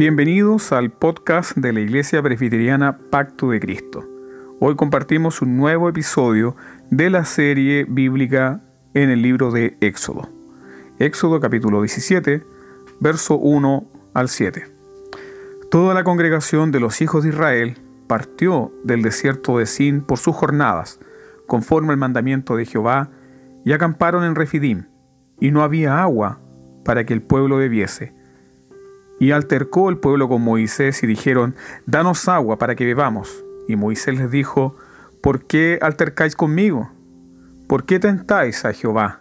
Bienvenidos al podcast de la Iglesia Presbiteriana Pacto de Cristo. Hoy compartimos un nuevo episodio de la serie bíblica en el libro de Éxodo. Éxodo capítulo 17, verso 1 al 7. Toda la congregación de los hijos de Israel partió del desierto de Sin por sus jornadas, conforme al mandamiento de Jehová, y acamparon en Refidim, y no había agua para que el pueblo bebiese. Y altercó el pueblo con Moisés y dijeron, Danos agua para que bebamos. Y Moisés les dijo, ¿Por qué altercáis conmigo? ¿Por qué tentáis a Jehová?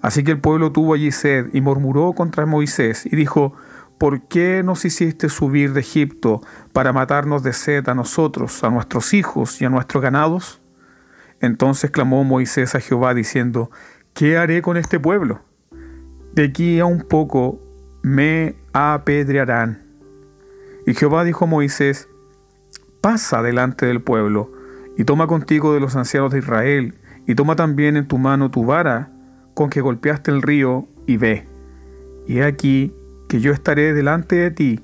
Así que el pueblo tuvo allí sed y murmuró contra Moisés y dijo, ¿por qué nos hiciste subir de Egipto para matarnos de sed a nosotros, a nuestros hijos y a nuestros ganados? Entonces clamó Moisés a Jehová diciendo, ¿qué haré con este pueblo? De aquí a un poco me apedrearán. Y Jehová dijo a Moisés, pasa delante del pueblo, y toma contigo de los ancianos de Israel, y toma también en tu mano tu vara con que golpeaste el río, y ve. Y he aquí que yo estaré delante de ti,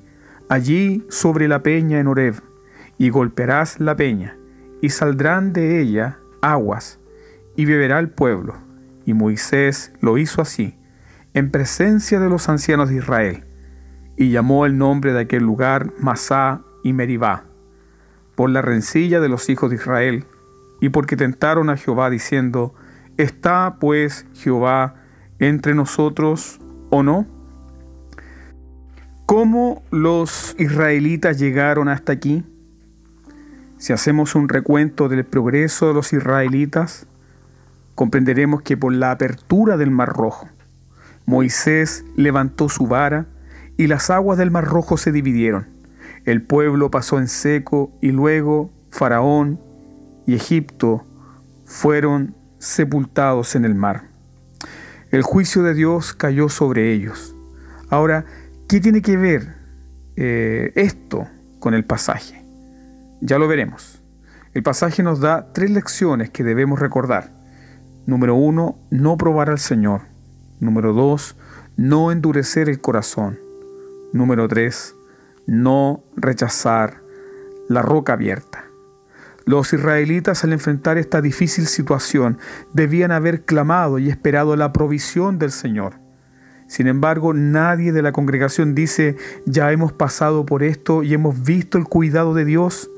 allí sobre la peña en Horeb, y golpearás la peña, y saldrán de ella aguas, y beberá el pueblo. Y Moisés lo hizo así, en presencia de los ancianos de Israel, y llamó el nombre de aquel lugar Masá y Meribá, por la rencilla de los hijos de Israel, y porque tentaron a Jehová diciendo, ¿está pues Jehová entre nosotros o no? ¿Cómo los israelitas llegaron hasta aquí? Si hacemos un recuento del progreso de los israelitas, comprenderemos que por la apertura del Mar Rojo, Moisés levantó su vara y las aguas del Mar Rojo se dividieron. El pueblo pasó en seco y luego Faraón y Egipto fueron sepultados en el mar. El juicio de Dios cayó sobre ellos. Ahora, ¿qué tiene que ver eh, esto con el pasaje? Ya lo veremos. El pasaje nos da tres lecciones que debemos recordar. Número uno, no probar al Señor. Número dos, no endurecer el corazón. Número tres, no rechazar la roca abierta. Los israelitas al enfrentar esta difícil situación debían haber clamado y esperado la provisión del Señor. Sin embargo, nadie de la congregación dice, ya hemos pasado por esto y hemos visto el cuidado de Dios.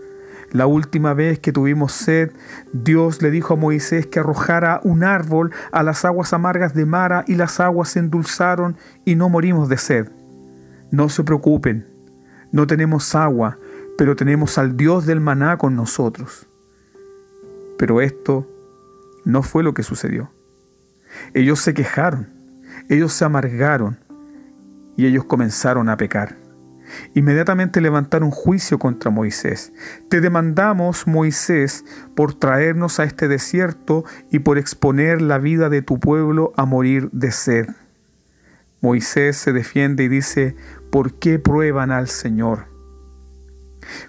La última vez que tuvimos sed, Dios le dijo a Moisés que arrojara un árbol a las aguas amargas de Mara y las aguas se endulzaron y no morimos de sed. No se preocupen, no tenemos agua, pero tenemos al Dios del maná con nosotros. Pero esto no fue lo que sucedió. Ellos se quejaron, ellos se amargaron y ellos comenzaron a pecar. Inmediatamente levantaron juicio contra Moisés. Te demandamos, Moisés, por traernos a este desierto y por exponer la vida de tu pueblo a morir de sed. Moisés se defiende y dice, ¿por qué prueban al Señor?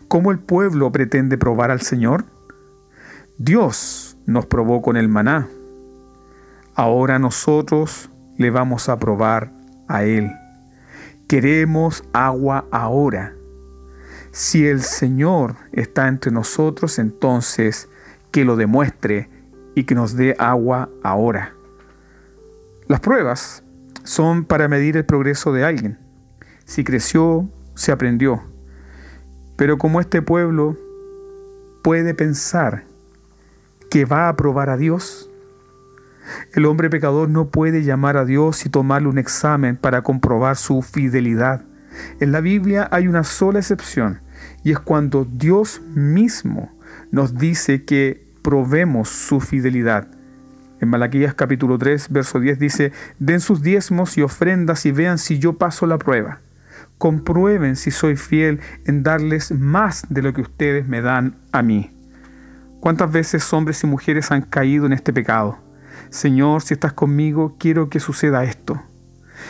¿Cómo el pueblo pretende probar al Señor? Dios nos probó con el maná. Ahora nosotros le vamos a probar a Él. Queremos agua ahora. Si el Señor está entre nosotros, entonces que lo demuestre y que nos dé agua ahora. Las pruebas son para medir el progreso de alguien. Si creció, se aprendió. Pero como este pueblo puede pensar que va a probar a Dios, el hombre pecador no puede llamar a Dios y tomarle un examen para comprobar su fidelidad. En la Biblia hay una sola excepción y es cuando Dios mismo nos dice que probemos su fidelidad. En Malaquías capítulo 3, verso 10 dice, den sus diezmos y ofrendas y vean si yo paso la prueba. Comprueben si soy fiel en darles más de lo que ustedes me dan a mí. ¿Cuántas veces hombres y mujeres han caído en este pecado? Señor, si estás conmigo, quiero que suceda esto.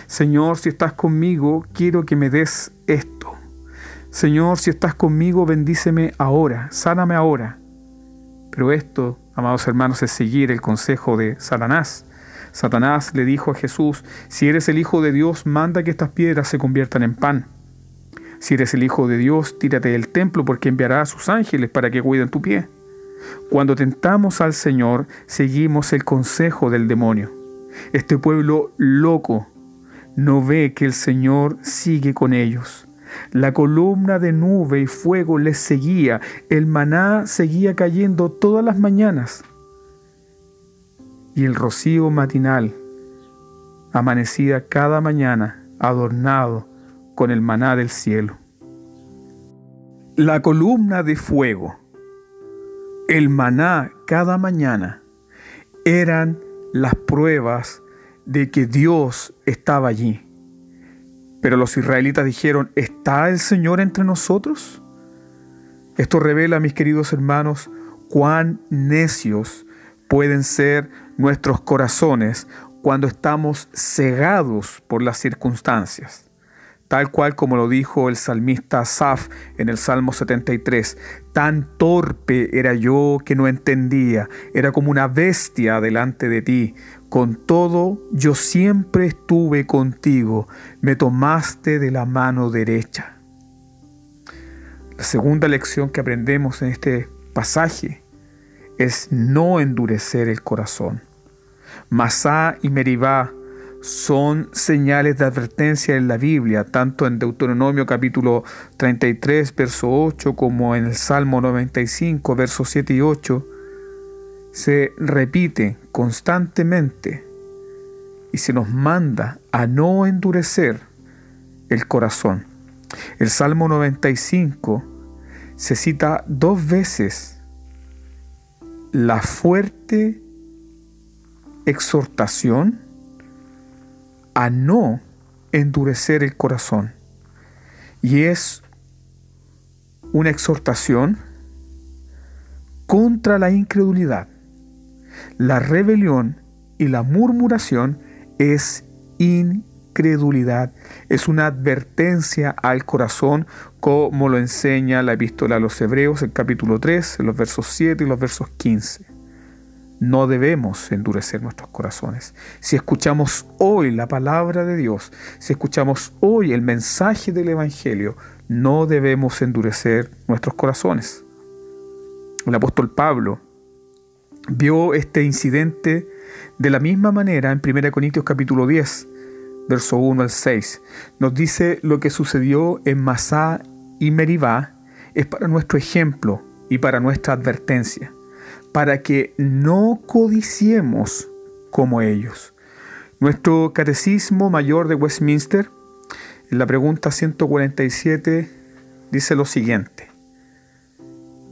Señor, si estás conmigo, quiero que me des esto. Señor, si estás conmigo, bendíceme ahora, sáname ahora. Pero esto, amados hermanos, es seguir el consejo de Satanás. Satanás le dijo a Jesús, si eres el Hijo de Dios, manda que estas piedras se conviertan en pan. Si eres el Hijo de Dios, tírate del templo porque enviará a sus ángeles para que cuiden tu pie. Cuando tentamos al Señor, seguimos el consejo del demonio. Este pueblo loco no ve que el Señor sigue con ellos. La columna de nube y fuego les seguía, el maná seguía cayendo todas las mañanas y el rocío matinal amanecía cada mañana adornado con el maná del cielo. La columna de fuego, el maná cada mañana, eran las pruebas de que Dios estaba allí. Pero los israelitas dijeron, ¿está el Señor entre nosotros? Esto revela, mis queridos hermanos, cuán necios pueden ser nuestros corazones cuando estamos cegados por las circunstancias tal cual como lo dijo el salmista Asaf en el Salmo 73. Tan torpe era yo que no entendía, era como una bestia delante de ti. Con todo, yo siempre estuve contigo, me tomaste de la mano derecha. La segunda lección que aprendemos en este pasaje es no endurecer el corazón. Masá y Meribá son señales de advertencia en la Biblia, tanto en Deuteronomio capítulo 33, verso 8, como en el Salmo 95, versos 7 y 8. Se repite constantemente y se nos manda a no endurecer el corazón. El Salmo 95 se cita dos veces la fuerte exhortación a no endurecer el corazón. Y es una exhortación contra la incredulidad. La rebelión y la murmuración es incredulidad. Es una advertencia al corazón como lo enseña la epístola a los Hebreos, el capítulo 3, los versos 7 y los versos 15. No debemos endurecer nuestros corazones. Si escuchamos hoy la palabra de Dios, si escuchamos hoy el mensaje del Evangelio, no debemos endurecer nuestros corazones. El apóstol Pablo vio este incidente de la misma manera en 1 Corintios capítulo 10, verso 1 al 6. Nos dice lo que sucedió en Masá y Meribá es para nuestro ejemplo y para nuestra advertencia para que no codiciemos como ellos. Nuestro Catecismo Mayor de Westminster, en la pregunta 147, dice lo siguiente.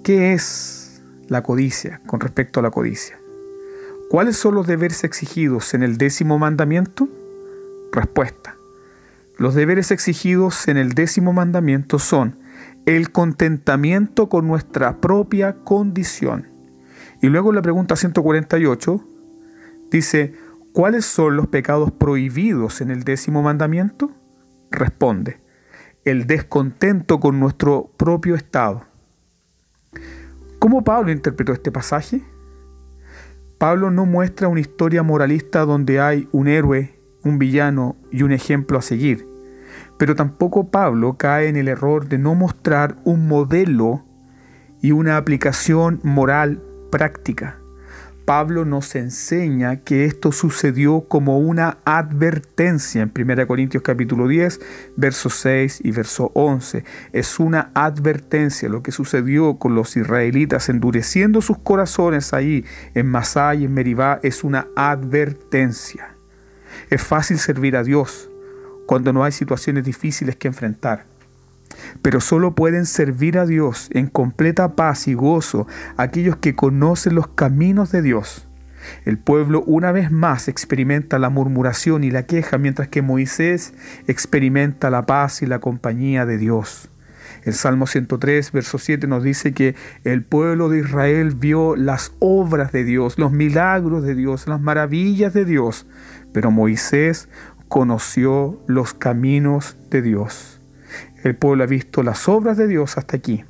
¿Qué es la codicia con respecto a la codicia? ¿Cuáles son los deberes exigidos en el décimo mandamiento? Respuesta. Los deberes exigidos en el décimo mandamiento son el contentamiento con nuestra propia condición y luego la pregunta 148 dice, ¿cuáles son los pecados prohibidos en el décimo mandamiento? Responde, el descontento con nuestro propio estado. ¿Cómo Pablo interpretó este pasaje? Pablo no muestra una historia moralista donde hay un héroe, un villano y un ejemplo a seguir, pero tampoco Pablo cae en el error de no mostrar un modelo y una aplicación moral práctica. Pablo nos enseña que esto sucedió como una advertencia en 1 Corintios capítulo 10, verso 6 y verso 11. Es una advertencia lo que sucedió con los israelitas endureciendo sus corazones ahí en Masá y en Meribá es una advertencia. Es fácil servir a Dios cuando no hay situaciones difíciles que enfrentar pero solo pueden servir a Dios en completa paz y gozo aquellos que conocen los caminos de Dios. El pueblo una vez más experimenta la murmuración y la queja, mientras que Moisés experimenta la paz y la compañía de Dios. El Salmo 103, verso 7 nos dice que el pueblo de Israel vio las obras de Dios, los milagros de Dios, las maravillas de Dios, pero Moisés conoció los caminos de Dios. El pueblo ha visto las obras de Dios hasta aquí.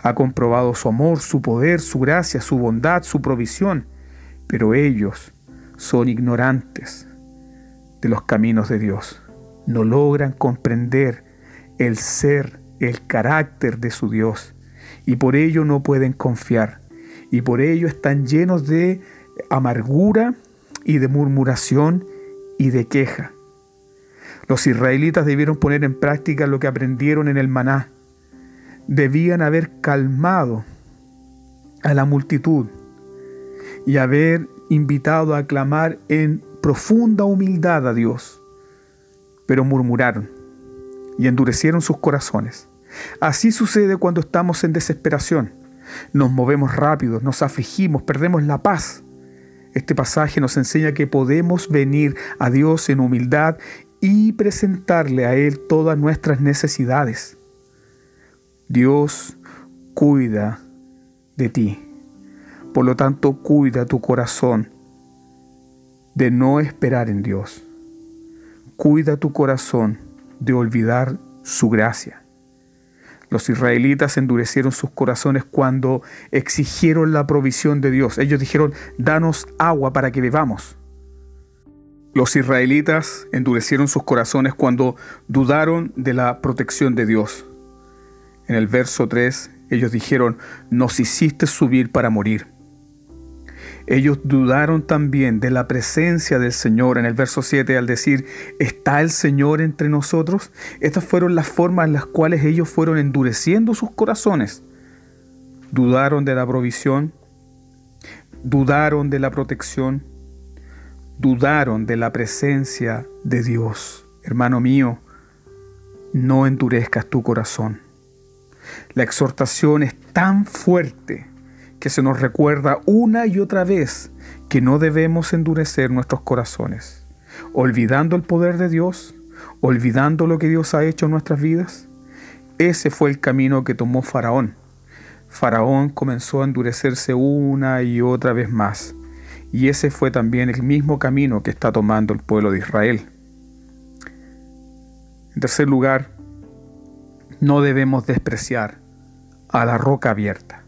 Ha comprobado su amor, su poder, su gracia, su bondad, su provisión, pero ellos son ignorantes de los caminos de Dios. No logran comprender el ser, el carácter de su Dios. Y por ello no pueden confiar. Y por ello están llenos de amargura y de murmuración y de queja. Los israelitas debieron poner en práctica lo que aprendieron en el maná. Debían haber calmado a la multitud y haber invitado a clamar en profunda humildad a Dios. Pero murmuraron y endurecieron sus corazones. Así sucede cuando estamos en desesperación. Nos movemos rápido, nos afligimos, perdemos la paz. Este pasaje nos enseña que podemos venir a Dios en humildad y presentarle a Él todas nuestras necesidades. Dios cuida de ti. Por lo tanto, cuida tu corazón de no esperar en Dios. Cuida tu corazón de olvidar su gracia. Los israelitas endurecieron sus corazones cuando exigieron la provisión de Dios. Ellos dijeron, danos agua para que bebamos. Los israelitas endurecieron sus corazones cuando dudaron de la protección de Dios. En el verso 3, ellos dijeron, nos hiciste subir para morir. Ellos dudaron también de la presencia del Señor en el verso 7 al decir, ¿está el Señor entre nosotros? Estas fueron las formas en las cuales ellos fueron endureciendo sus corazones. Dudaron de la provisión, dudaron de la protección, dudaron de la presencia de Dios. Hermano mío, no endurezcas tu corazón. La exhortación es tan fuerte que se nos recuerda una y otra vez que no debemos endurecer nuestros corazones, olvidando el poder de Dios, olvidando lo que Dios ha hecho en nuestras vidas. Ese fue el camino que tomó Faraón. Faraón comenzó a endurecerse una y otra vez más. Y ese fue también el mismo camino que está tomando el pueblo de Israel. En tercer lugar, no debemos despreciar a la roca abierta.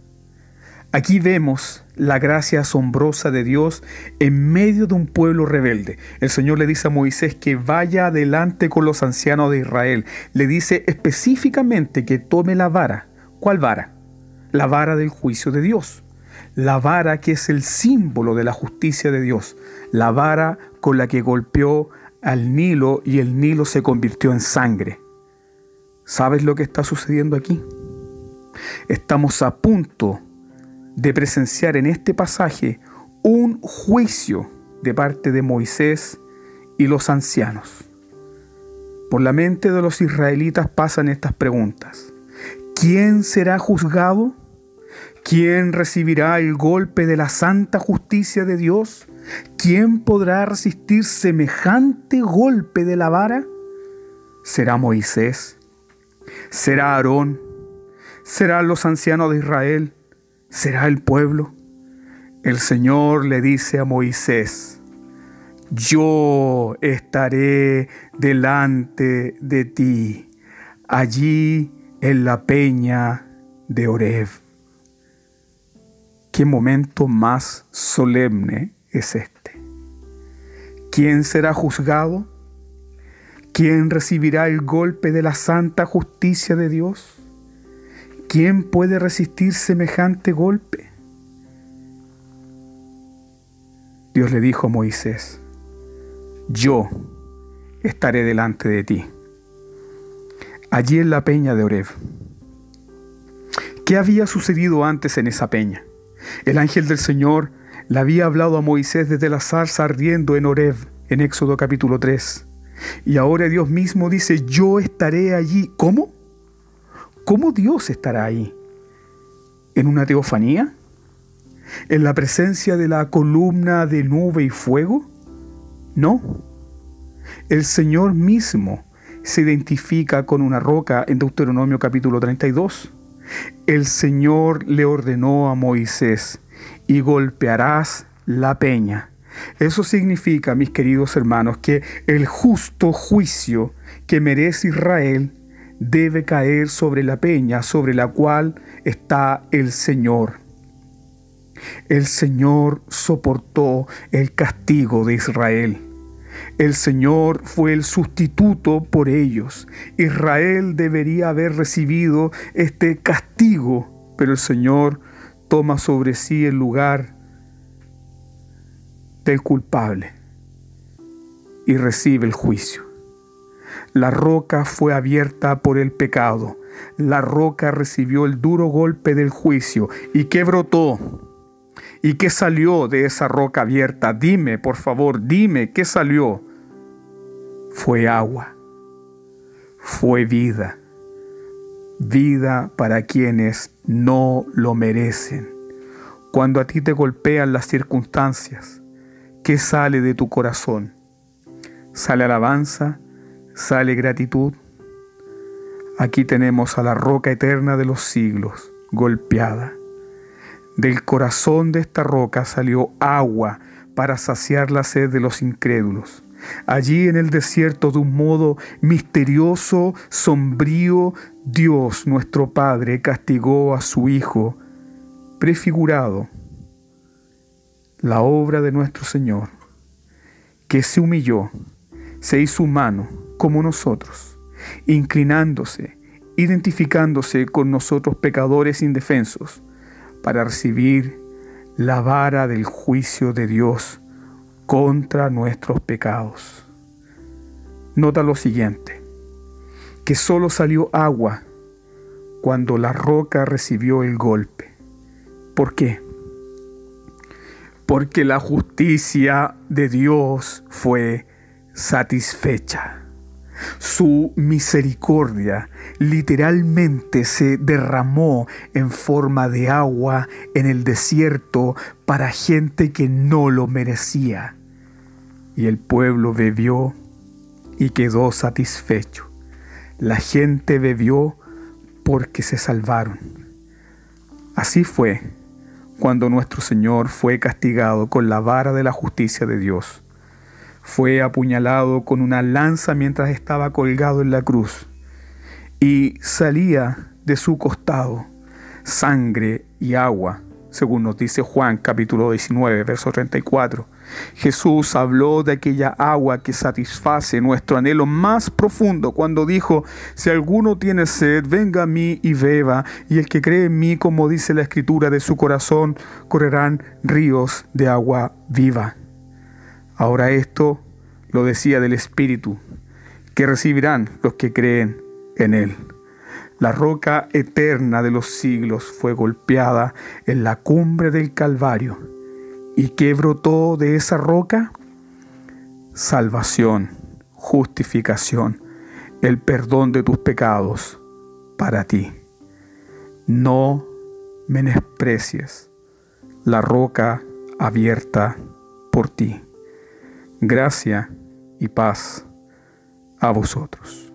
Aquí vemos la gracia asombrosa de Dios en medio de un pueblo rebelde. El Señor le dice a Moisés que vaya adelante con los ancianos de Israel. Le dice específicamente que tome la vara. ¿Cuál vara? La vara del juicio de Dios. La vara que es el símbolo de la justicia de Dios. La vara con la que golpeó al Nilo y el Nilo se convirtió en sangre. ¿Sabes lo que está sucediendo aquí? Estamos a punto de presenciar en este pasaje un juicio de parte de Moisés y los ancianos. Por la mente de los israelitas pasan estas preguntas. ¿Quién será juzgado? ¿Quién recibirá el golpe de la santa justicia de Dios? ¿Quién podrá resistir semejante golpe de la vara? ¿Será Moisés? ¿Será Aarón? ¿Serán los ancianos de Israel? ¿Será el pueblo? El Señor le dice a Moisés, yo estaré delante de ti, allí en la peña de Oreb. ¿Qué momento más solemne es este? ¿Quién será juzgado? ¿Quién recibirá el golpe de la santa justicia de Dios? ¿Quién puede resistir semejante golpe? Dios le dijo a Moisés, yo estaré delante de ti, allí en la peña de Oreb. ¿Qué había sucedido antes en esa peña? El ángel del Señor le había hablado a Moisés desde la zarza ardiendo en Oreb, en Éxodo capítulo 3. Y ahora Dios mismo dice, yo estaré allí. ¿Cómo? ¿Cómo Dios estará ahí? ¿En una teofanía? ¿En la presencia de la columna de nube y fuego? No. El Señor mismo se identifica con una roca en Deuteronomio capítulo 32. El Señor le ordenó a Moisés, y golpearás la peña. Eso significa, mis queridos hermanos, que el justo juicio que merece Israel debe caer sobre la peña sobre la cual está el Señor. El Señor soportó el castigo de Israel. El Señor fue el sustituto por ellos. Israel debería haber recibido este castigo, pero el Señor toma sobre sí el lugar del culpable y recibe el juicio. La roca fue abierta por el pecado. La roca recibió el duro golpe del juicio. ¿Y qué brotó? ¿Y qué salió de esa roca abierta? Dime, por favor, dime, ¿qué salió? Fue agua. Fue vida. Vida para quienes no lo merecen. Cuando a ti te golpean las circunstancias, ¿qué sale de tu corazón? ¿Sale alabanza? ¿Sale gratitud? Aquí tenemos a la roca eterna de los siglos, golpeada. Del corazón de esta roca salió agua para saciar la sed de los incrédulos. Allí en el desierto de un modo misterioso, sombrío, Dios nuestro Padre castigó a su Hijo, prefigurado, la obra de nuestro Señor, que se humilló, se hizo humano como nosotros, inclinándose, identificándose con nosotros pecadores indefensos, para recibir la vara del juicio de Dios contra nuestros pecados. Nota lo siguiente, que solo salió agua cuando la roca recibió el golpe. ¿Por qué? Porque la justicia de Dios fue satisfecha. Su misericordia literalmente se derramó en forma de agua en el desierto para gente que no lo merecía. Y el pueblo bebió y quedó satisfecho. La gente bebió porque se salvaron. Así fue cuando nuestro Señor fue castigado con la vara de la justicia de Dios fue apuñalado con una lanza mientras estaba colgado en la cruz y salía de su costado sangre y agua, según nos dice Juan capítulo 19, verso 34. Jesús habló de aquella agua que satisface nuestro anhelo más profundo cuando dijo, si alguno tiene sed, venga a mí y beba, y el que cree en mí, como dice la escritura, de su corazón correrán ríos de agua viva. Ahora esto lo decía del Espíritu, que recibirán los que creen en Él. La roca eterna de los siglos fue golpeada en la cumbre del Calvario. ¿Y qué brotó de esa roca? Salvación, justificación, el perdón de tus pecados para ti. No menosprecies la roca abierta por ti gracia y paz a vosotros.